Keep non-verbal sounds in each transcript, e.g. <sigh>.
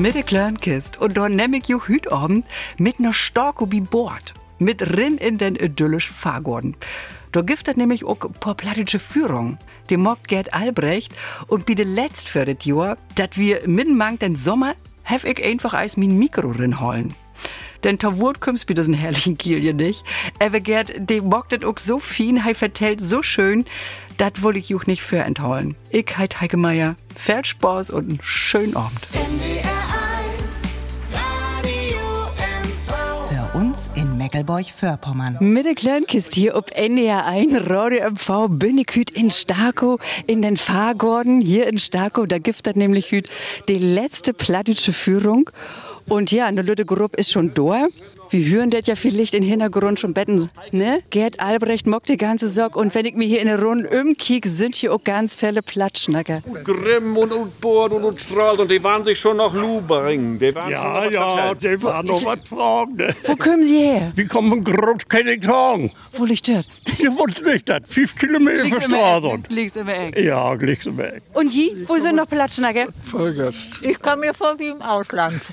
mit der kleinen Kist. Und da nehm ich jo hüt Abend mit ner Storko bi Bord. Mit rin in den idyllischen Fahrgorden. Da gibt es nämlich auch paar plattische Führung. Die mockt Gerd Albrecht und bi letzt für das Jahr, dat wir mittenmang den Sommer, hef ich einfach als min Mikro rinholen. Denn ta Wurt kümmst bi diesen herrlichen Kielje nicht. Aber Gerd, de mockt das auch so fin, hei vertellt so schön, dat woll ich juch nicht für entholen. Ich heit Heike Meier, viel Spaß und einen schönen Abend. Für uns in Meckelburg-Vorpommern. Mit der Kleinkist hier ob NDR 1 Radio MV bin ich hüt in Starko in den Fahrgorden hier in Starko. Da gibt es nämlich hüt die letzte plattische Führung. Und ja, eine Lütte Gruppe ist schon da. Wir hören das ja vielleicht im Hintergrund schon betten, ne? Gerd Albrecht mockt die ganze Sorg und wenn ich mir hier in der Runde umkiek, sind hier auch ganz viele Platschnacker. Grimm und Utbord und Utstrahlt und die waren sich schon noch Lubering. Die waren schon Ja, noch ja, die waren noch was fragen. ne? Wo kommen Sie her? Wie kommen groß keine Tagen? Wo liegt das? Wusste nicht, das fünf Kilometer von Straße. Links im Eck. Ja, gleich im Weg. Und die? Wo sind noch Platschnacker? Vollgas. Ich komme mir vor wie im Ausland. <laughs>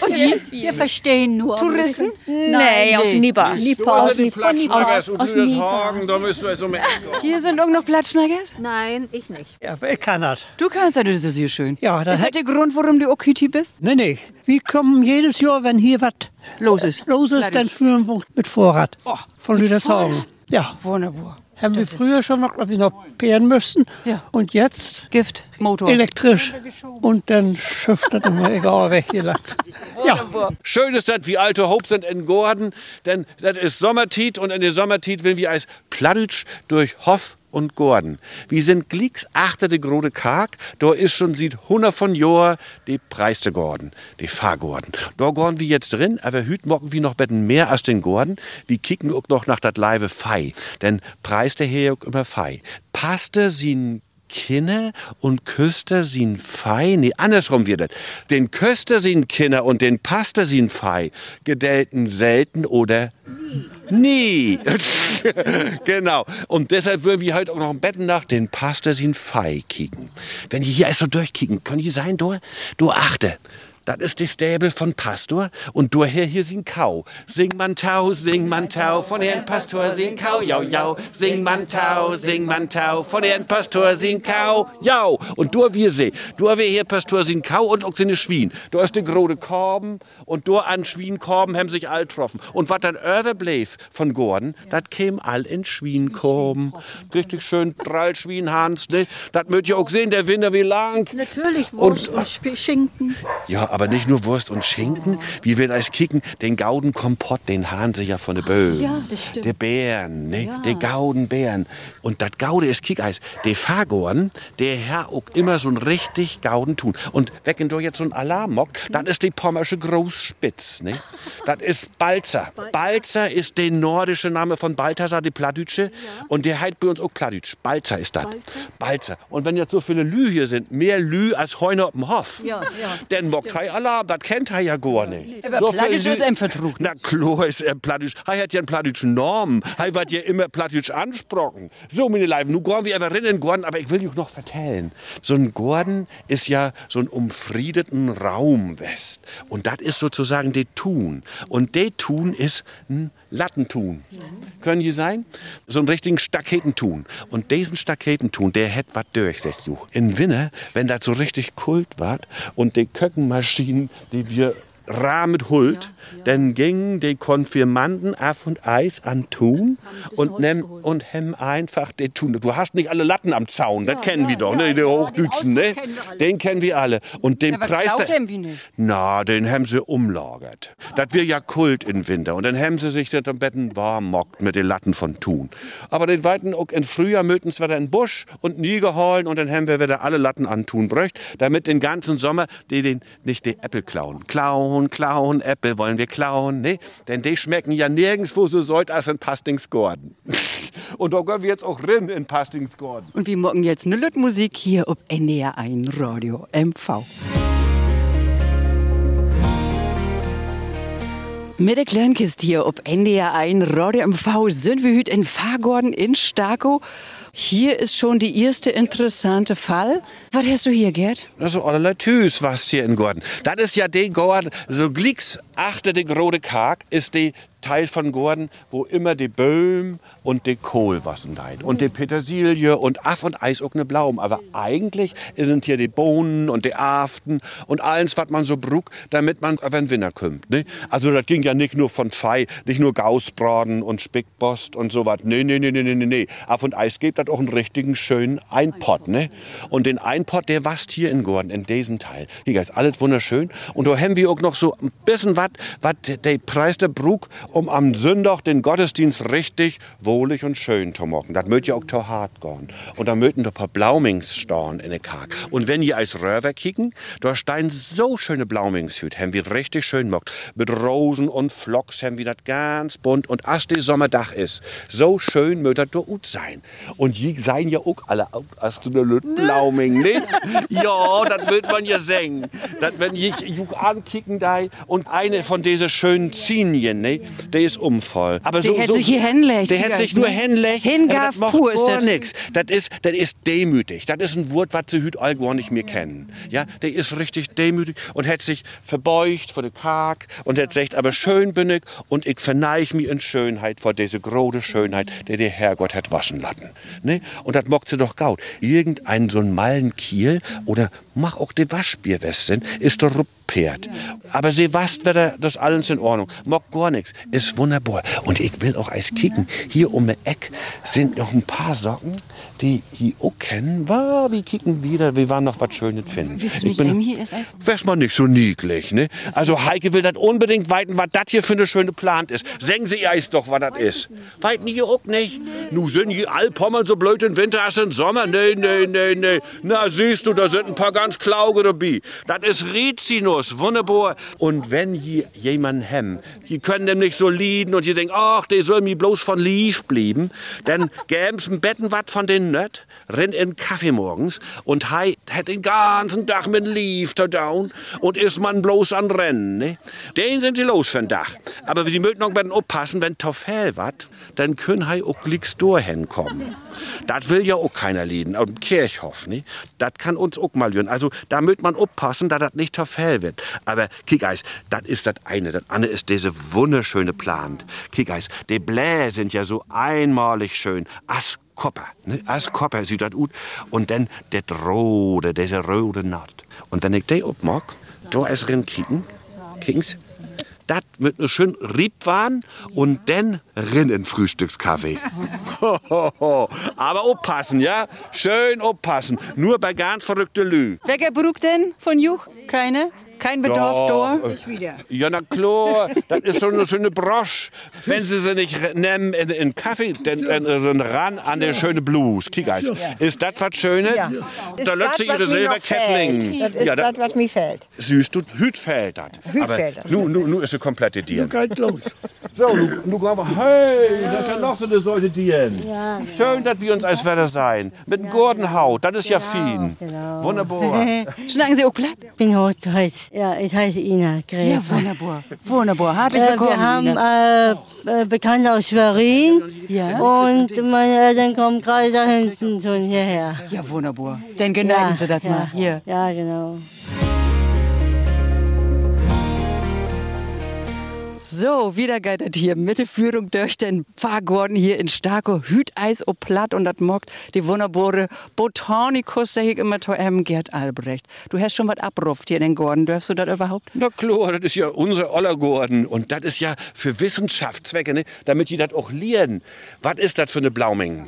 Und die? Wir verstehen nur. Touristen? Nee, aus Niba. Du hast die Platschnaggers und aus Nipa. Hagen, da müsst ihr so mit. Hier sind auch noch Platschnackers? Nein, ich nicht. Ja, ich kann das. Du kannst das, das ist hier schön. Ja, das Ist das der Grund, warum du auch hier bist? Nee, nee. Wir kommen jedes Jahr, wenn hier was Los ist. los ist, dann führen wir mit Vorrat. Von Lüdershagen. Ja, Wunderbar. Haben wir früher schon noch, glaub ich, noch peeren müssen. Ja. Und jetzt Gift, Motor. elektrisch. Und dann schifft das immer egal weg hier lang. Ja, Schön ist das, wie alte Hope sind in Gordon, denn das ist Sommertit und in der Sommertit will wir als Plattitsch durch Hoff und Gordon. Wir sind glicks achter de grode Karg, da ist schon sieht hundert von Jahr die preiste Gordon, die Fahrgordon. Da gorn wir jetzt drin, aber hüt mocken wir noch betten mehr als den Gordon. Wir kicken auch noch nach dat Leibe Fei, denn preiste her auch immer Fei. Passte sie Kinder und Küster sind Fei. Nee, andersrum wird das. Den Köster sind Kinder und den Paster sind Fei. Gedelten selten oder nie. <laughs> genau. Und deshalb würden wir heute auch noch im Betten nach den Paster sind Fei kicken. Wenn ihr hier erst so durchkicken, können die sein, du, du achte. Das ist die Stäbe von Pastor und du her hier sind Kau. Sing man Tau, sing man Tau, von Herrn Pastor sing Kau, jau, jau. Sing man Tau, sing man Tau, von Herrn Pastor sing Kau, jau. Und du wir seh, du wir hier Pastor sing Kau und auch seine Schwien. Du hast die grode Korben und du an Schwienkorben haben sich all getroffen. Und was dann überblieb von Gordon, das käm all in Schwienkorben. Richtig schön drall Schwienhans, ne? Das möcht ihr auch sehen, der Winter wie lang. Natürlich Wurst und, Sp- Schinken. Ja, aber nicht nur Wurst und Schinken. Wir werden als kicken, den Gaudenkompott, den haben sie ja von den Böhmen. Ja, das stimmt. Der Bären, ne? Der Gaudenbären. Und das Gaude ist Kickeis. Der Fahrgorn, der Herr auch immer so ein richtig Gauden tun. Und wecken doch jetzt so ein Alarmmock, das ist die pommersche Großspitz, ne? Das ist Balzer. Balzer ist der nordische Name von Balthasar, die Plattdütsche. Und der heißt bei uns auch Plattdütsch. Balzer ist das. Balzer. Und wenn jetzt so viele Lü hier sind, mehr Lü als Heuner auf dem Hof, Ja, ja, dann mockt Alarm, das kennt er ja gar nicht. Aber So Lü- ist ein Vertrug. Na klar ist er Plattdeutsch. Hei hat ja einen plattdeutschen Norm. Hei wird ja immer Plattdeutsch ansprochen. So, meine Leiben, nu gorn wir aber rinnen Gordon, aber ich will euch noch vertellen. So ein Gordon ist ja so ein umfriedeten Raum west. Und das ist sozusagen de Tun. Und de Tun ist ein Lattentun. Können die sein? So einen richtigen Staketentun. Und diesen Staketentun, der hätt wat durch, sagt du. In Winter, wenn das so richtig kult ward und die Köckenmaschinen, die wir rahmet hult, dann gingen die Konfirmanden auf und Eis an Tun und nemm und hem einfach den Tun. Du hast nicht alle Latten am Zaun, das kennen wir doch, ne? Die Hochdütschen, ne? Den kennen wir alle. Und den Preis. nicht. na, den haben sie umlagert. Das wird ja Kult im Winter. Und dann haben sie sich das am Betten warm mockt mit den Latten von Thun. Aber den weiten auch im Frühjahr möten wieder in den Busch und nie geholen und dann haben wir wieder alle Latten an Thun bröcht, damit den ganzen Sommer die den nicht die Äpfel klauen. Klauen, klauen, Äpfel wollen wir klauen, ne? Denn die schmecken ja nirgendwo so sollt als in Pastingsgorden. <laughs> und da gehen wir jetzt auch rein in Pastingsgorden. Und wir morgen jetzt eine Musik hier ob NDR 1 Radio MV. Mit der Kleinkist hier ob NDR 1 Radio MV sind wir heute in Fahrgorden in Starko. Hier ist schon die erste interessante Fall. Was hast du hier, Gerd? Also allerlei Tüs was hier in Gordon. Das ist ja die Gordon, so glicks achter die grode Kark ist die Teil von Gordon, wo immer die Böhm und die Kohl wassen leid. Und die Petersilie und Aff und Eis auch ne Blaum. Aber eigentlich sind hier die Bohnen und die Aften und alles, was man so brug, damit man auf den Winter kommt. Ne? Also das ging ja nicht nur von Fei, nicht nur Gausbraten und Spickbost und so was. Nee, nee, nee, nee, nee, nee. Aff und Eis gibt das auch einen richtigen schönen Einpott. Ne? Und den Einpott, der wasst hier in Gordon, in diesem Teil. Hier ist alles wunderschön. Und da haben wir auch noch so ein bisschen was, was der Preis der Brug um am Sonntag den Gottesdienst richtig wohlig und schön zu machen. Das möcht ja auch zu hart gehen. Und da möchten ein paar Blaumingsstorn in der Kark. Und wenn ihr als Röver kicken, da stein so schöne Blaumingshüt, haben wir richtig schön gemacht. Mit Rosen und Flocks haben wir das ganz bunt. Und als der Sommerdach ist, so schön möcht das da gut sein. Und die seien ja auch alle, als du Lüt Blauming, ne? <laughs> ja, das möcht man ja singen. Das, wenn ich juk ankicken da und eine von diese schönen Zinien, ne? Der ist umvoll. Aber Der so, hätt so, sich hier hinlegt, Der hätte sich nur hinlegt. Macht pur ist das. nix. Das ist, das ist demütig. Das ist ein Wort, was sie hüt all gar nicht mehr kennen. Ja, der ist richtig demütig und hat sich verbeugt vor der Kark und hat sagt, aber schön bin ich und ich verneig mich in Schönheit vor diese große Schönheit, der der Herrgott hat waschen lassen. Ne? Und das mockt sie doch gaut. Irgendein so ein Mallenkiel oder mach auch die Waschbierwesten, ist doch Pferd. Aber sie wasst wieder, das alles in Ordnung. Mock gar nichts. Ist wunderbar. Und ich will auch eins kicken. Hier um die Eck sind noch ein paar Socken, die ich auch kennen. War, wir kicken wieder, wir waren noch was Schönes finden. Wisst Ich bin- hier ist Eis? Wär's mal nicht so niedlich, ne? Also Heike will das unbedingt weiten, was das hier für eine schöne Plant ist. Sengen Sie Eis doch, was das ist. Weiten hier auch nicht. Nu sind hier Alpommern so blöd im Winter als im Sommer. Nee, nee, nee, nee. Na, siehst du, da sind ein paar ganz Klauge dabei. Das ist Rizinus, wunderbar. Und wenn hier jemanden haben, die können nämlich so lieden und die denken, ach, der soll mir bloß von lief blieben, dann <laughs> gäben's ein Betten wat von den Nött, renn in Kaffee morgens und hei hat den ganzen Tag mit lief da down und ist man bloß an Rennen, ne? Den sind die los für den Dach. Aber die möchten noch mal aufpassen, wenn Toffel wat, dann können hei auch glicks hinkommen. Das will ja auch keiner lieden, am Kirchhof, ne? Das kann uns auch mal jön. Also da möcht man aufpassen, dass das nicht Toffel wird. Aber kick eis, das ist das eine. Das andere ist diese wunderschöne Plant. Kick eis, die Blä sind ja so einmalig schön. As Kopper, ne? As Kopper sieht das gut. Und dann der rote, diese rote Naht. Und wenn ich die abmach, da ist drin kicken, kicken's, das mit einem schönen Riebwan und dann rin in Frühstückskaffee. <laughs> Aber aufpassen, ja? Schön aufpassen. Nur bei ganz verrückte Lü. Welcher Brug denn von Juch? Keine? Kein Bedarf da? Ja, na klar, das ist so eine schöne Brosch. Wenn Sie sie nicht nehmen in, in Kaffee, dann äh, so ein Ran an der schöne Blues. Kick eis. Ist das was Schönes? Ja. Da löst sie ihre Silberkettling. Das ist Ja, das, was mir fällt. süß, du Hüt fällt das. Aber nu, nu, nu ist sie komplette Dieren. Geht los. So, nu, nu wir, hey, das ist ja noch so eine solche Dieren. Schön, dass wir uns als Wetter sein. Mit einem Gurdenhaut, das ist ja fein. Wunderbar. <laughs> Schnacken Sie auch platt? Ich bin heute, heute, ja, ich heiße Ina Gräfe. Ja, wunderbar. Wunderbar. Herzlich Äh, willkommen. wir haben äh, äh, Bekannte aus Schwerin Ja? und meine Eltern kommen gerade da hinten schon hierher. ja, wunderbar. Dann geneiden Sie das ja, mal. Hier. Ja, genau. So, wieder das hier mit der Führung durch den Fahrgorden hier in Starko. Hüteis o platt und das mockt die wunderbare Botanikus, sag ich immer, zu M. Gerd Albrecht. Du hast schon was abruft hier in den Gorden. Dürfst du das überhaupt? Na klar, das ist ja unser Ollergorden. Und das ist ja für Wissenschaftszwecke, ne? damit die das auch lernen. Was ist das für eine Blauming?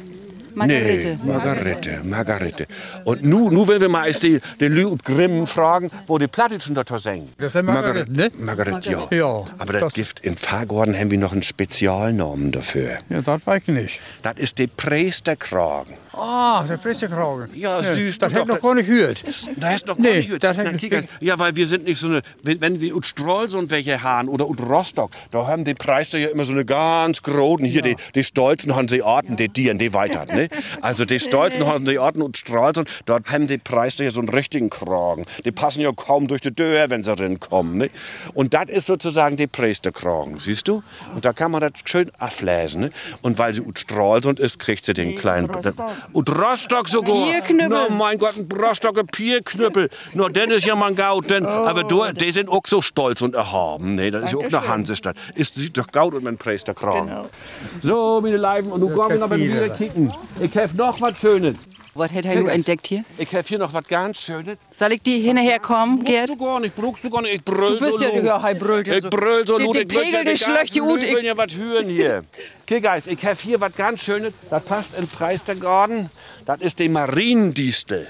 Margarete. Nee, Margarete, Margarete. Und nu, nu will wir mal erst die, die Lü und Grimm fragen, wo die Plattitschen da singen. Das ist Margarete, ne? Margarete, ja. Ja, Aber das, das- Gift in Fahrgorden haben wir noch einen Spezialnamen dafür. Ja, das weiß ich nicht. Das ist die Priesterkragen. Ah, der Pressekragen. Ja, süß, Das hätte ich noch gar nicht gehört. Da hast noch Nee, gar nicht gehört. das hätte Na, ich kick, nicht. Ja, weil wir sind nicht so eine, wenn, wenn wir ut Strolz und welche haben oder ut Rostock, da haben die Preister ja immer so eine ganz großen, hier die, die stolzen Hanseaten, die Dieren, die weiter, ne? Ne? Also die stolz noch an die Orten und Stralsund, dort haben die Preise hier so einen richtigen Kragen. Die passen ja kaum durch die Tür, wenn sie reinkommen. Ne? Und das ist sozusagen die Priesterkragen, siehst du? Und da kann man das schön ablesen. Ne? Und weil sie ut Stralsund ist, kriegt sie den kleinen... Und Rostock sogar. Pierknüppel. Na, mein Gott, ein Rostocker Pierknüppel. Nur dann ist ja mein Gaut. Denn, aber du, die sind auch so stolz und erhaben. Nee, das ist ja auch eine Hansestadt. Ist, sieht doch Gaut und mein Priesterkragen. So, meine Leiben, und du kommst noch mal wieder kicken. Ich hab noch was Schönes. Was hat er entdeckt hier? Ich hab hier noch was ganz Schönes. Soll ich die hinterher kommen, Gerd? Brauchst du gar nicht, brauchst du gar nicht. Ich brüll Du bist so ja, ja, hey, brüllt ja Ich so. brüll so laut. ich will Pegel, ja die die schlechte ganzen Ut, Ich will ja was hören hier. Okay, Guys, ich hab hier was ganz Schönes. Das passt in Preistergarten. Das ist die Mariendistel.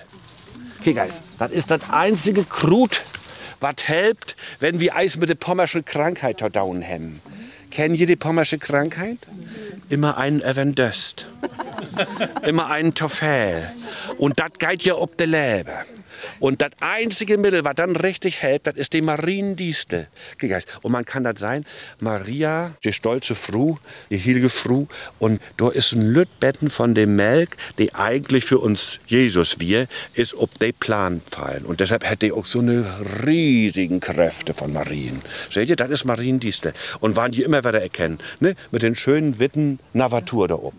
Okay, Guys, das ist das einzige Krut, was hilft, wenn wir Eis mit der pommerschen Krankheit da down haben. Kennen ihr die pommersche Krankheit? Immer einen Evendöst. <laughs> Immer einen Toffel. Und das geht ja ob de Leber. Und das einzige Mittel, was dann richtig hält, das ist die Mariendistel. Und man kann das sein, Maria, die stolze Frau, die heilige Frau, und da ist ein Lütbetten von dem Melk, die eigentlich für uns Jesus wir, ist ob de Plan fallen. Und deshalb hätte die auch so eine riesigen Kräfte von Marien. Seht ihr, das ist Mariendistel. Und waren die immer wieder erkennen, ne? Mit den schönen Witten Navatur da oben.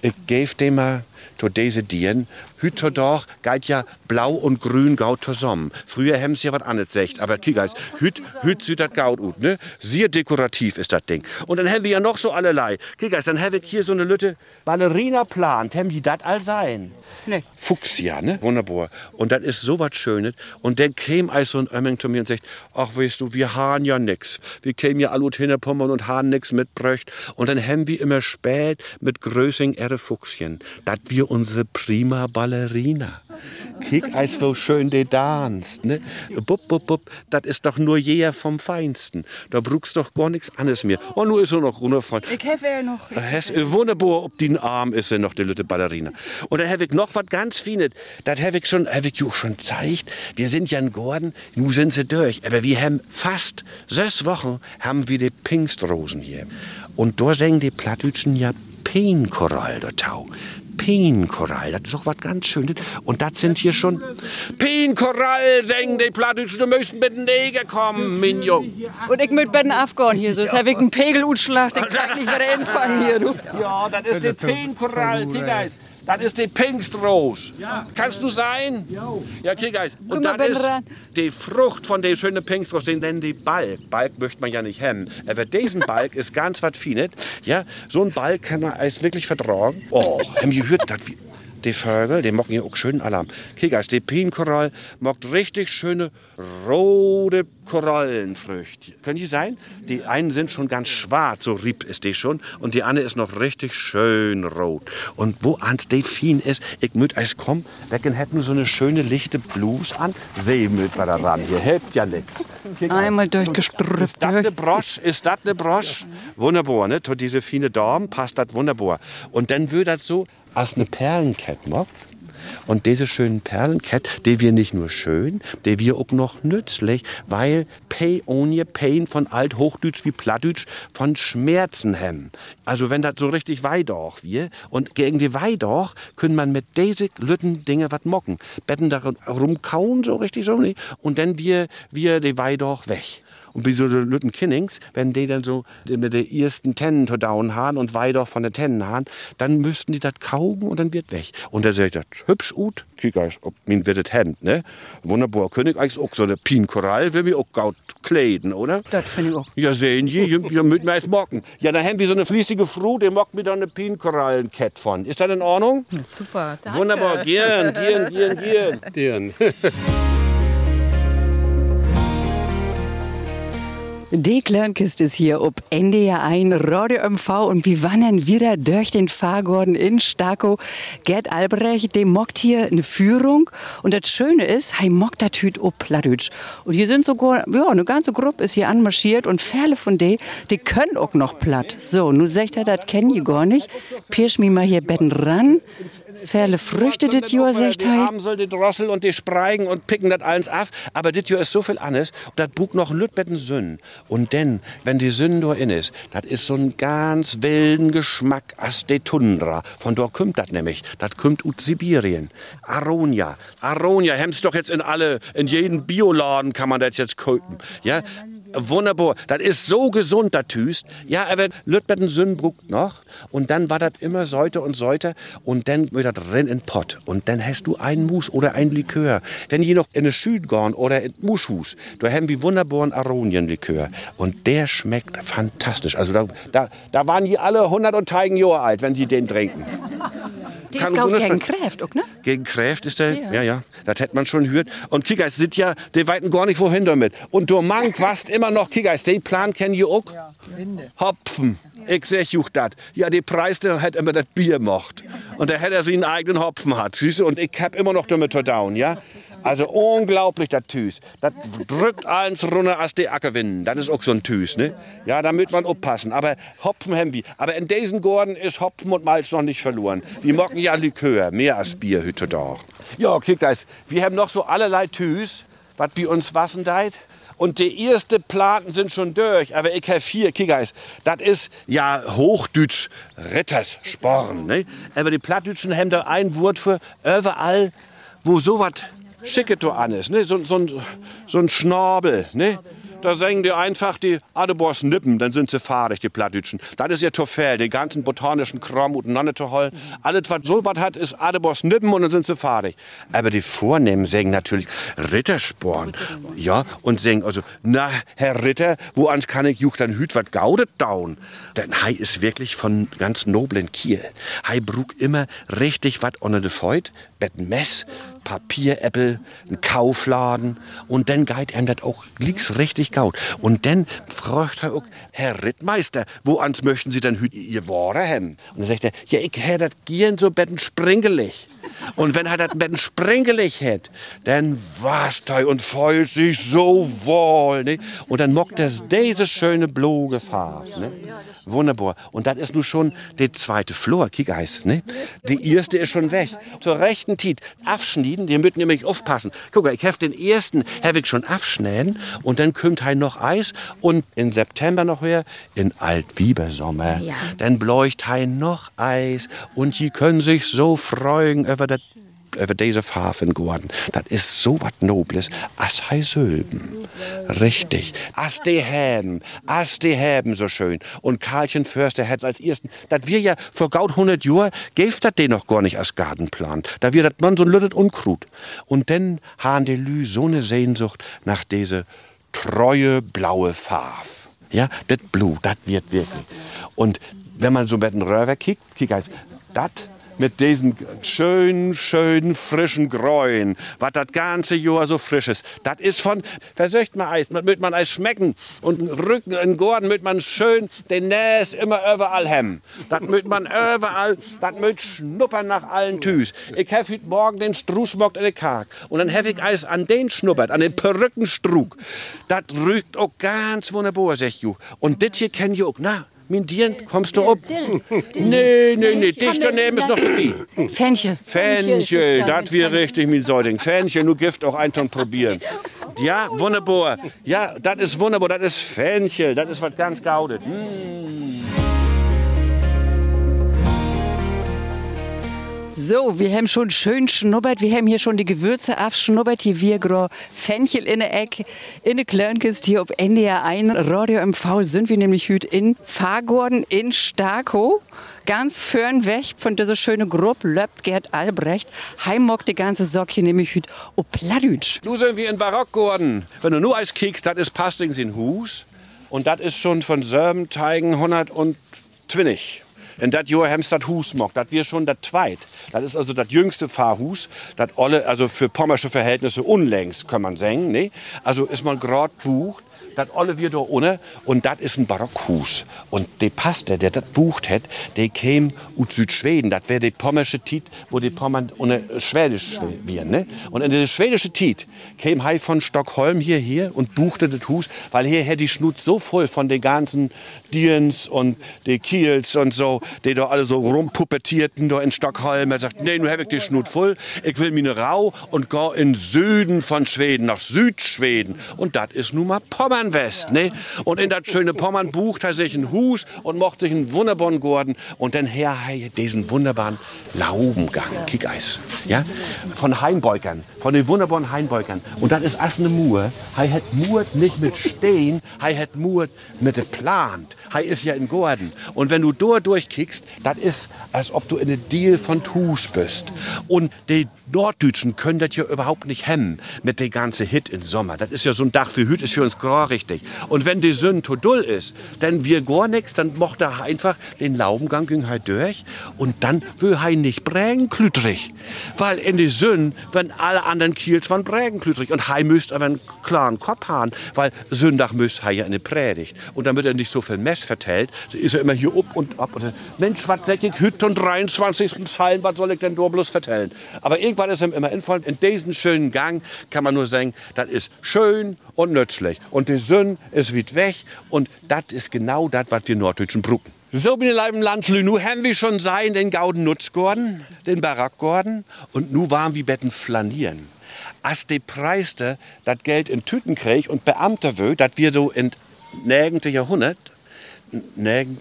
Ich gebe dem mal to diese Dieren. Hüter doch, galt ja blau und grün gaut zusammen. Früher haben sie ja was anderes gesagt, aber Kiegeist, hüt, hüt sieht das gaut ut, ne? Sehr dekorativ ist das Ding. Und dann haben wir ja noch so allerlei. Kiegeist, dann habe ich hier so eine Lütte Ballerina plant. Haben die das all sein? Nee. Fuchsia, ne? Wunderbar. Und das ist so was Schönes. Und dann käme also ein Ömming zu mir und sagt, ach weißt du, wir haben ja nix. Wir kämen ja alle Hinterpommern und haben nix mitbröcht. Und dann haben wir immer spät mit Größing ihre Fuchschen. Das wir unsere prima Ballerina. Kick eis, wo schön die danst, ne? Bup, bup, bup, das ist doch nur jeher vom Feinsten. Da brauchst doch gar nichts anderes mehr. Und nur ist er noch wundervoll. Ich helfe ja noch. Es ist wunderbar, ob den Arm ist, sie noch die Lütte Ballerina. Und dann habe ich noch was ganz Feines. Das habe ich schon, habe ich ju schon gezeigt. Wir sind ja in Gordon, nu sind sie durch. Aber wir haben fast sechs Wochen haben wir die Pingstrosen hier. Und da singen die Plattdütschen ja Peenkorall, der Tau. Peenkorall, das ist auch was ganz Schönes. Und das sind hier schon Peenkorall, singen die Plattdütschen, du müssen mit den Neger kommen, mein Jung. Und ich mit Ben Afghan hier, so habe ich einen Pegel utschlacht, ich kann nicht wieder empfangen hier, du. Ja, das ist die Peenkorall, Kiegeis. Das ist die Pinkstrose. Kannst du sein? Ja, Kiegeis. Und mal, das Ben ist die Frucht von der schönen Pinkstrose, den nennen die Balk. Balk möchte man ja nicht hemmen. Aber diesen <laughs> Balk ist ganz was Feines. Ja, so ein Balk kann man als wirklich vertragen. Oh, haben gehört, das wie... Die Vögel, die mocken ja auch schönen Alarm. Kiegeis, die Peenkorall mockt richtig schöne rote Korallenfrüchte. Können die sein? Die einen sind schon ganz schwarz, so rieb ist die schon. Und die andere ist noch richtig schön rot. Und wo ans die Fien ist, ich müt eis kommen, wecken hätten nur so eine schöne lichte Bluse an. Seh müt wir da ran, hier hilft ja nix. Einmal durchgestrüppt. Ist das eine Brosch? Ist das eine Brosch? Wunderbar, ne? To diese fine Dorm passt das wunderbar. Und dann wird das so als eine Perlenkette mockt. Und diese schönen Perlenkette, die wir nicht nur schön, die wir auch noch nützlich, weil Pay ohne Pain von Althochdütsch wie Plattdütsch von Schmerzen haben. Also wenn das so richtig Weidorch wir und gegen die Weidorch können man mit diese Lütten Dinge was mocken. Betten da rumkauen so richtig so nicht und dann wir wir die Weidorch weg. Und wie so die Lütten Kinnings, wenn die dann so mit den ersten Tennen to down haben und weiter von den Tennen haben, dann müssten die das kaugen und dann wird weg. Und dann sag ich, das hübsch ut, kiek eis, ob min wird das Hand, ne? Wunderbar, König eigentlich auch so eine Pinkorall, will mir auch gaut kleiden, oder? Das finde ich auch. Ja, sehen Sie, ihr, ihr müsst mir erst mocken. Ja, dann haben wir so eine fließige Frau, die mockt mir da eine Pinkorallenkette von. Ist das in Ordnung? Super. Wunderbar, gern, gern, gern, gern. Den. <laughs> Die Kleinkiste ist hier ob NDR ein Radio MV und wir wandern wieder durch den Fahrgorden in Starko. Gerd Albrecht, der mockt hier eine Führung und das Schöne ist, er mockt das Hüt ob Plattdeutsch. Und hier sind sogar, ja, eine ganze Gruppe ist hier anmarschiert und Ferle von denen, die können auch noch platt. So, nun sagt er, das kennen die gar nicht. Pirsch mir mal hier Betten ran. Früchte dit Jahr, sagt Die er. haben soll die Drossel und die Spreigen und picken das alles ab. Aber dit Jahr ist so viel anders. Und das Buch noch Lütbetten Sünn. Und denn, wenn die Sünn da in ist, das ist so ein ganz wilden Geschmack as de Tundra. Von dort kommt das nämlich. Das kommt aus Sibirien. Aronia. Aronia, hem's doch jetzt in alle, in jeden Bioladen kann man das jetzt kaufen. Ja, Wunderbar. Das ist so gesund, das Tüst. Ja, aber Lütbetten Sünn brucht noch. Und dann war das immer Säute und Säute. Und dann wird das rein in Pott. Und dann hast du ein Mus oder ein Likör. Wenn je noch in eine Schüd gorn oder in Mushus, da haben wir wunderbaren Aronienlikör. Und der schmeckt fantastisch. Also da, da, da waren die alle 100 und teigen Jahre alt, wenn sie den trinken. Die ist auch gegen Kräft, auch, ne? Gegen Kräft ist der, ja, ja, das hätte man schon gehört. Und Kickers sind ja, die weiten gar nicht wohin damit. Und du Mank warst immer <laughs> noch Kickers, den Plan kennen ihr auch? Hopfen. Ich sag juch dat. Ja, die Preis, der hat immer das Bier mocht. Und der hätte er sie einen eigenen Hopfen hat. Siehst du? Und ich hab immer noch damit zu down, ja? Also unglaublich, das Tüs. Das drückt eins runter als die Ackerwinden. Das ist auch so ein Tüs, ne? Ja, da müsst man aufpassen. Aber Hopfen haben wir. Aber in diesen Gorden ist Hopfen und Malz noch nicht verloren. Die mocken ja Likör, mehr als Bier heute da. Ja, Kickers, wir haben noch so allerlei Tüs, was bei uns wassen deit. Und die erste Platen sind schon durch, aber ich habe vier Kickers. Das ist ja Hochdeutsch Rittersporn. Ne? Aber die Plattdütschen haben da ein Wort für überall, wo sowas Schickes da an ist. Ne? So, so, so ein Schnabel. Ne? Da sengen die einfach die Adebors Nippen, dann sind sie fahrig, die Plattdütschen. Das ist ihr Toffel, den ganzen botanischen Kram miteinander zu holen. Alles, was so was hat, ist Adebors Nippen und dann sind sie fahrig. Aber die Vornehmen singen natürlich Rittersporn. Ja, und singen also, na, Herr Ritter, wo ans kann ich juch dann hüt wat gaudet daun? Denn Hai ist wirklich von ganz noblen Kiel. Hai brug immer richtig wat unter de Feut, betten Mess, Papieräppel, ein Kaufladen und dann geht ihm das auch liegt's richtig gaut. Und dann fragt er auch, Herr Rittmeister, wo ans möchten Sie denn hüt ihr Ware hem? Und dann sagt er, ja, ich hätt das gern so betten springelig. Und wenn er das betten springelig hätt, dann was tei und feult sich so wohl, ne? Und dann mockt er diese schöne bloge Farbe, ne? Wunderbar. Und das ist nun schon die zweite Flor, kick eis, ne? Die erste ist schon weg. Zur rechten Tiet abschneiden, die müssen nämlich aufpassen. Guck mal, ich hab den ersten, hab ich schon abschneiden und dann kommt halt noch Eis und in September noch her, in Altwiebersommer, dann bläucht halt noch Eis und die können sich so freuen über das über diese Farben geworden. Das ist so was Nobles. As hei Sülben. Richtig. As die Häben. As die Häben so schön. Und Karlchen Förster hat's als ersten. Das wir ja vor gaut 100 Jahren, gäf das den noch gar nicht als Gartenplan. Da wir das man so lüttet Unkrut. Und dann haben die Lü so eine Sehnsucht nach diese treue blaue Farbe. Ja, das Blut, das wird wirklich. Und wenn man so mit dem Röver kickt, kick heißt, das mit diesen schönen, schönen, frischen Gräuen, was das ganze Jahr so frisch ist. Das ist von, versöcht man Eis, möcht man Eis schmecken. Und den Rücken in Gorden möcht man schön den Näs immer überall hemmen. Das möcht man überall, das möcht schnuppern nach allen Tüs. Ich hab heute Morgen den Strußmock in den Kark. Und dann hab ich Eis an den schnuppert, an den Perückenstrug. Das rügt auch ganz wunderbar, sag ich. Und das hier kenn ich auch. Na, mein Dien, kommst du ob? Nee, nee, nee, dich daneben ist noch wie. Fenchel. Fenchel, das wäre richtig, mein Säuding. Fenchel, nur Gift auch ein Ton probieren. Ja, wunderbar. Ja, das ist wunderbar, das ist Fenchel, das ist was ganz Gaudet. Hm. So, wir haben schon schön schnuppert. Wir haben hier schon die Gewürze abschnuppert. Hier wir gro Fenchel in der Ecke, in der Klörnkist hier auf NDR 1 Radio MV sind wir nämlich hüt in Fahrgorden in Starkow. Ganz fern weg von dieser schönen Gruppe löbt Gerd Albrecht. Heimmock die ganze Sock hier nämlich hüt o Pladütsch. Du sind wie in Barock geworden. Wenn du nur Eis kiekst, das ist Pastings in Hus. Und das ist schon von Sörmteigen 120. In dat Jahr haben das Hus mock. Das wir schon das zweit. Das ist also das jüngste Fahrhus. Das olle, also für pommersche Verhältnisse unlängst, kann man sagen. Ne? Also ist man grad bucht. Das alle wir da ohne. Und das ist ein Barockhus. Und der Pastor, der das bucht hat, der käme aus Südschweden. Das wäre die pommersche Tiet, wo die Pommern ohne Schwedisch wären. Ne? Und in der schwedische Tiet käme Hai von Stockholm hierher und buchte das Hus, weil hier hätte die Schnut so voll von den ganzen Diens und die Kiels und so, die da alle so rumpuppetierten da in Stockholm. Er sagt, nee, nun habe ich die Schnut voll. Ich will mir eine Rau und go in Süden von Schweden, nach Südschweden. Und das ist nun mal Pommernwest, ne? Und in das schöne Pommern bucht er sich ein Hus und macht sich einen wunderbaren Gorden. Und dann her er diesen wunderbaren Laubengang, Kickeis, ja? Von Heimbeugern, von den wunderbaren Heimbeugern. Und das ist as eine Mur. Er hat Murt nicht mit Stehen, er hat Murt mit de Plant. Er ist ja in Gordon. Und wenn du dort durchkickst, das ist, als ob du in eine Deal von Tus bist. Und die Norddütschen können das ja überhaupt nicht hemmen mit der ganze Hit im Sommer. Das ist ja so ein Dach für Hüt, ist für uns gar richtig. Und wenn die Sünn to dull ist, dann wir gar nix, dann mocht er einfach den Laubengang ging halt durch und dann will er nicht brägenklütrig. Weil in die Sünn, wenn alle anderen Kiels waren brägenklütrig und hei müsst aber einen klaren Kopf haben, weil Sündach müsst hei ja eine Predigt. Und damit er nicht so viel Mess vertellt, ist er immer hier up und ab. Und, Mensch, was sag ich, Hüt und 23. Psalm, was soll ich denn da bloß vertellen? Aber irgendwann ist ihm immer infallen, in diesem schönen Gang kann man nur sagen, das ist schön und nützlich. Und die Sünn ist weit weg und das ist genau das, was wir Norddeutschen brauchen. So, meine lieben Landslü, nu haben wir schon sein den Gauden Nutzgorden, den Barackgorden und nu waren wir betten flanieren. Als die Preiste das Geld in Tüten krieg und Beamter will, dass wir so in 9. Jahrhundert, 9.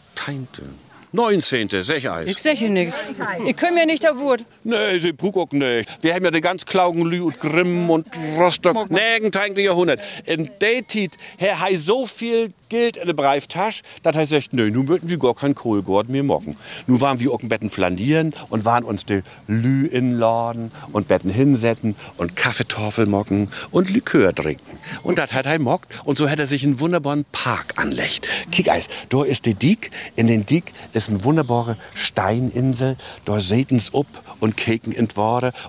19. Sicher Ich sag nix. Ich komm mir nicht auf Wort. Nee, sie brug auch nicht. Wir haben ja den ganz Klaugen Lü und Grimm und Rostock. 10. Jahrhundert. In der Zeit, Herr, hei so viel Geld in der Breiftasche, dass er sagt, nee, nun möchten wir gar kein Kohlgord mehr mocken. Nun waren wir auch im Betten flanieren und waren uns die Lü inladen und Betten hinsetzen und Kaffeetorfel mocken und Likör trinken. Und das hat er mockt und so hat er sich einen wunderbaren Park anlegt. Kickeis, da ist die Diek, in den Diek ist eine wunderbare Steininsel, da sehen's up und keken in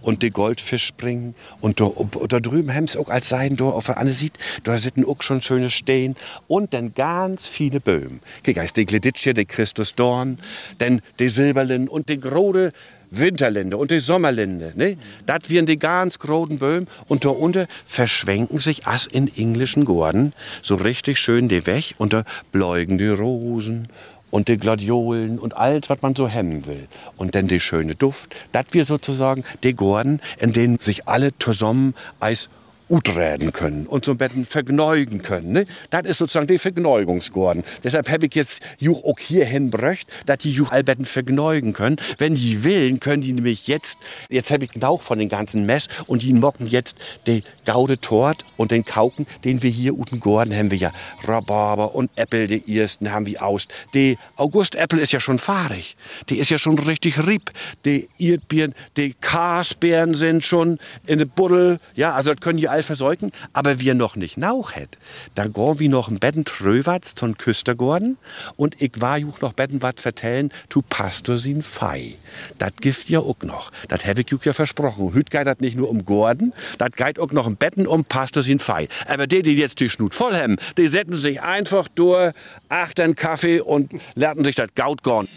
und die Goldfisch springen und da, da drüben haben sie auch als Seiden da auf der Anne sieht, da sitzen auch schon schöne Stehen und dann ganz viele Böhmen. Kickeis, die Gleditsche, die Christusdorn, denn die Silberlin und die Grode Winterlinde und die Sommerlinde. Ne? Das wären die ganz großen Böhmen. Und da unten verschwenken sich as in englischen Gorden so richtig schön die weg. Und da bläugen die Rosen und die Gladiolen und alles, was man so hemmen will. Und dann die schöne Duft. Das wir sozusagen die Gorden, in denen sich alle zusammen als utreden können und so ein bisschen vergneugen können. Ne? Das ist sozusagen die Vergneuгungsgorden. Deshalb habe ich jetzt Juch auch hierhin bröcht, dass die Juch allbetten vergneugen können. Wenn die willen, können die nämlich jetzt, jetzt habe ich Nauch von den ganzen Mess und die mocken jetzt die Gaude Tort und den Kauken, den wir hier unten Gorden haben wir ja Rhabarber und Äpfel, die ersten haben wir aus. Die August-Äpfel ist ja schon fahrig. Die ist ja schon richtig rieb. Die Erdbeeren, die Karsbeeren sind schon in der Buddel. Ja, also das können die all versäugen, aber wir noch nicht nauch hätt. Dann gehen wir noch ein Betten tröwatz zum Küster gorden und ich war juch noch Betten wat vertellen, tu Pastor sin Fei. Dat gift ja auch noch. Dat hab ich juch ja versprochen. Hüt geht dat nicht nur um Gorden, dat geht auch noch ein Betten um Pastor sin Fei. Aber die, die jetzt die Schnut voll haben, die setzen sich einfach durch, achten Kaffee und lernen sich dat Gaut gorn.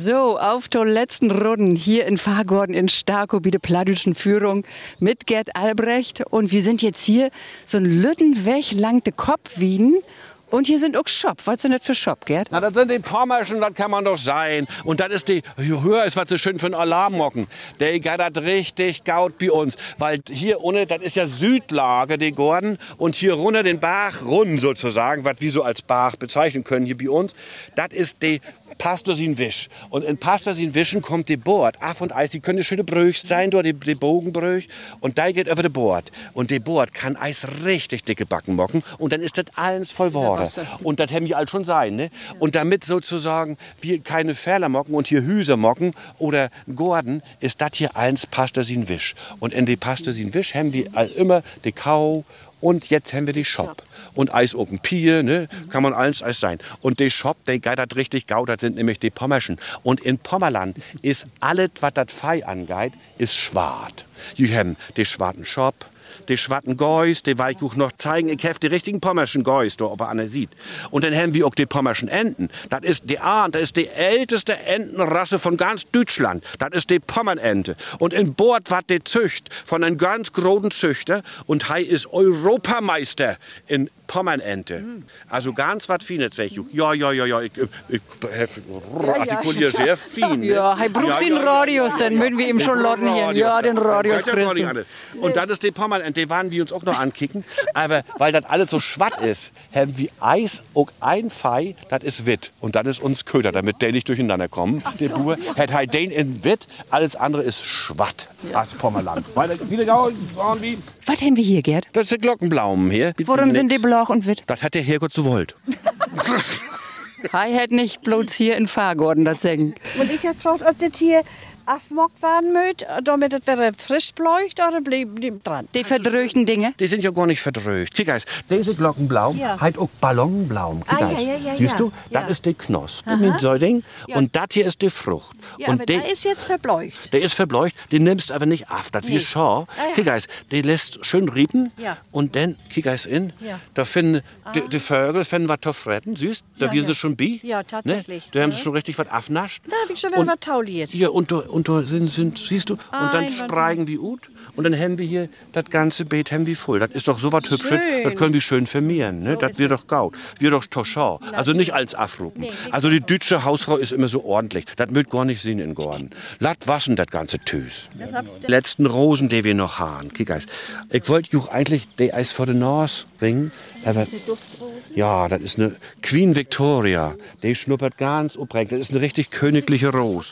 So, auf der letzten Runden hier in Fahrgorden in Starko bei der Pladütschen Führung mit Gerd Albrecht. Und wir sind jetzt hier so ein Lüttenweg lang de Kopfwieden. Und hier sind auch Shop. Was sind das für Shop, Gerd? Na, das sind die Pommerschen, das kann man doch sein. Und das ist die, höher ist was so schön für einen Alarmmocken. Der geht das richtig gaut bei uns. Weil hier unten, das ist ja Südlage, die Gordon. Und hier runter den Bach rund sozusagen, was wir so als Bach bezeichnen können hier bei uns. Das ist die Pastosin Wisch. Und in Pastosin Wischen kommt die Bord. Ach und Eis, die können schöne Brüch sein, dort die, die Bogenbrüch. Und da geht über die Bord. Und die Bord kann Eis richtig dicke Backen mocken. Und dann ist das alles voll Ware. Und das haben wir all schon sein. Ne? Und damit sozusagen wir keine Fähler mocken und hier Hüse mocken oder Gordon, ist das hier eins Pastosin Wisch. Und in die Pastosin Wisch haben wir all immer die Kau und jetzt haben wir die Shop. Und Eis oben Pier, ne? kann man alles Eis sein. Und die Shop, die geitert richtig gaudert sind nämlich die Pommerschen. Und in Pommerland ist alles, was das Fei angeht, ist schwarz. Wir haben die schwarzen Shop, die schwatten Geus, die will ich euch noch zeigen. Ich habe die richtigen pommerschen Geus, da, ob er einer sieht. Und dann haben wir auch die pommerschen Enten. Das ist die Ahn, das ist die älteste Entenrasse von ganz Deutschland. Das ist die Pommernente. Und in Bord war die Zücht von einem ganz großen Züchter und er ist Europameister in Pommernente. Also ganz was Feines, sag ich. Ja, ja, ja, ja, ich, ich, ich artikuliere sehr ne? Ja, er braucht den Radius, dann würden wir ihm schon lotten hier. Ja, den Radius Ja, ja, gar nicht Christen. anders. Und dann ist die Pommernente, die waren wir uns auch noch ankicken. Aber weil das alles so schwatt ist, haben wir Eis und ein Fei, das ist Witt. Und das ist uns Köder, damit der nicht durcheinander kommen. Der Bur hat halt den in Witt, alles andere ist schwatt. Pommerland. Gauen, gauen wie. Was haben wir hier, Gerd? Das ist der Glockenblaum hier. Warum sind die blau und witt? Das hat der Herrgott so wollt. <laughs> Hei hätt nicht bloß hier in Fahrgorden das sagen. Und ich habe gefragt, ob das hier afmockt werden mögt, damit es wieder frisch bleibt oder blieb, blieb dran. Die verdröchten Dinge. Die sind ja gar nicht verdröcht. Kick eis, diese Glockenblaum Ja. halt auch Ballonblaum. Kick Ah, ja, ja, ja, Siehst ja. du, Ja. das ist die Knosp mit so Ding. Und das hier ist die Frucht. Ja, und aber die, der ist jetzt verbleucht. der ist verbläucht, den nimmst aber nicht ab. Das wie Schau. Ah, ja. Kick eis, die lässt schön riepen. Ja. Und dann, kick eis in, Ja. da finden die, die Vögel finden was zu fressen, süß. Da Ja, wir ja. sie schon bi. Ja, tatsächlich. Ne? Da haben Ja. sie schon richtig was abnascht. Da habe ich schon wieder Und- was tauliert. Hier und da, und da sind, sind, siehst du, und dann spreigen wir ut und dann haben wir hier das ganze Beet haben wir voll. Das ist doch so was Hübsches, das können wir schön vermehren. Ne? Das wird doch gaut. Wir doch toschau. Also nicht als Afrupen. Also die deutsche Hausfrau ist immer so ordentlich. Das mögt gar nicht sehen in Gordon. Latt waschen das ganze Tüs. Letzten Rosen, die wir noch haben. Kick. Ich wollte ju eigentlich die Eis vor den Nase bringen, aber ja, das ist eine Queen Victoria. Die schnuppert ganz uprägt. Das ist eine richtig königliche Rose.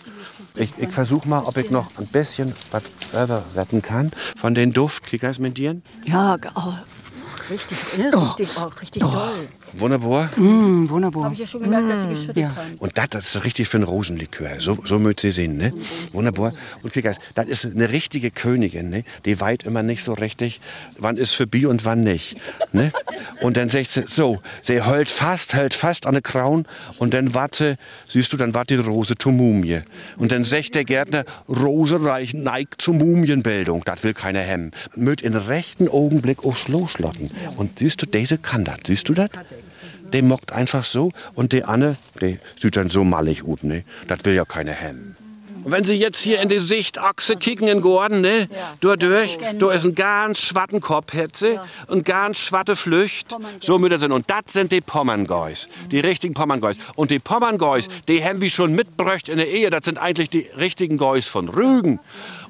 Ich, ich versuche mal, ob ich noch ein bisschen was selber retten kann von den Duft. Kickers mit dir. Ja, oh, Richtig, ne? richtig, oh, richtig doll. Wunderbar. mm, wunderbar. Habe ich ja schon gemerkt, dass sie geschüttelt ja. haben. Und das, das ist richtig für ein Rosenlikör. So, so mögt sie sehen, ne? Wunderbar. Und Kickers, das ist eine richtige Königin, ne? Die weit immer nicht so richtig, wann ist für Bi und wann nicht, ne? Und dann sagt sie, so, sie hält fast, hält fast an der Kraun und dann warte, siehst du, dann wart die Rose zur Mumie. Und dann sagt der Gärtner, Rose reichen neigt zur Mumienbildung. Das will keiner hemmen. Mögt in rechten Augenblick aufs Loslotten. Und siehst du, diese kann das, siehst du das? Der mockt einfach so und die Anne, die sieht dann so mallig ut, ne? Das will ja keiner hemmen. Und wenn Sie jetzt hier in die Sichtachse kicken in Gordon, ne? Da durch, da ist ein ganz schwatten Kopf, Hetze, und ganz schwatte Flücht. So müssen sind. Und das sind die Pommerngeus. Die richtigen Pommerngeus. Und die Pommerngeus, die haben wir schon mitbröcht in der Ehe. Das sind eigentlich die richtigen Geus von Rügen.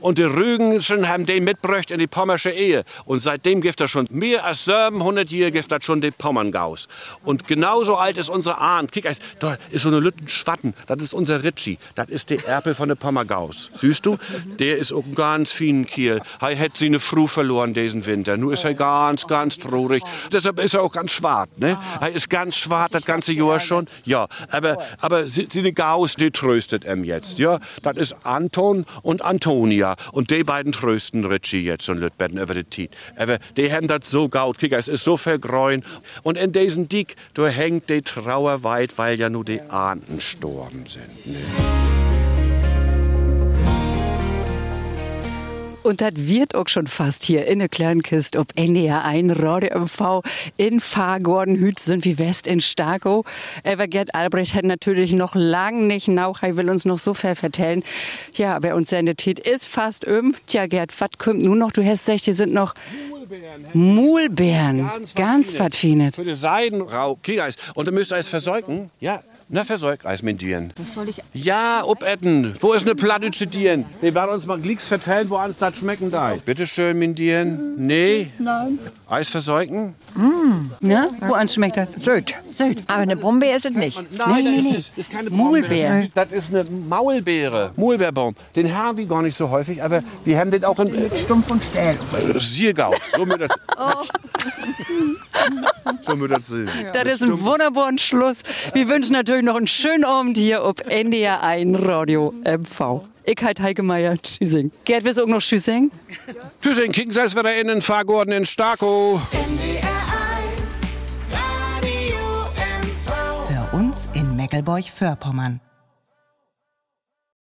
Und die Rügen schon haben den mitbröcht in die pommersche Ehe. Und seitdem gibt er schon mehr als 700 Jahre gibt das schon die Pommerngaus. Und genauso alt ist unsere Ahn. Kick, eis, da ist so eine Lütten Schwatten. Das ist unser Ritchie. Das ist der Erpel von der Pommergaus. Siehst du? Der ist auch ganz feinen Kiel. Er hat sie eine Früh verloren diesen Winter. Nur ist er ganz, ganz traurig. Deshalb ist er auch ganz schwarz. Ne? Er ist ganz schwarz das ganze Jahr schon. Ja, aber, aber seine Gaus, die tröstet ihm jetzt. Ja, das ist Anton und Antonia. Und die beiden trösten Ritchie jetzt und Lütbetten über die Tiet. Aber die haben das so gaut. Kick, es ist so vergreuen. Und in diesem Dick, da hängt die Trauer weit, weil ja nur die Ahnten gestorben sind. Ne? Und das wird auch schon fast hier in der kleinen Kiste ob NDR 1 Radio MV in Fahrgorden Hüt sind wie West in Starkow. Aber Gerd Albrecht hat natürlich noch lang nicht nach, er will uns noch so viel vertellen. Ja, aber uns seine Tit ist fast um. Tja, Gerd, was kommt nun noch? Du hast gesagt, hier sind noch Mulbeeren. Ganz was Fienes. Für die Seidenrau, Kiegeis. Und du müsst Eis versäugen. Ja, na versäugt Eis mit Dieren. Was soll ich? Ja, obetten. Wo ist eine Platte zu Dieren? Die werden uns mal Glicks vertellen, wo uns das schmecken da. Bitte schön, mit Dieren. Nee. Nein. Eis versäugen? Ne? Wo eins schmeckt das? Süd. Süd. Aber eine Brombeere ist es nicht. Nein, nee, das nee. Ist, ist keine. Brombeere. Das ist eine Maulbeere. Maulbeerbaum. Den haben wir gar nicht so häufig, aber wir haben den auch in Stumpf und Stähl. Siergau. So mit das. <laughs> so mit das sehen. Das ist ein wunderbarer Schluss. Wir wünschen natürlich noch einen schönen Abend hier auf NDR 1 Radio MV. Ich heiße Heike Meier. Tschüssing. Gerd, willst du auch noch Tschüssing? Tschüssing, kicken Sie es wieder in den Fahrgorden in Starkow. Für uns in Meckelburg-Vorpommern.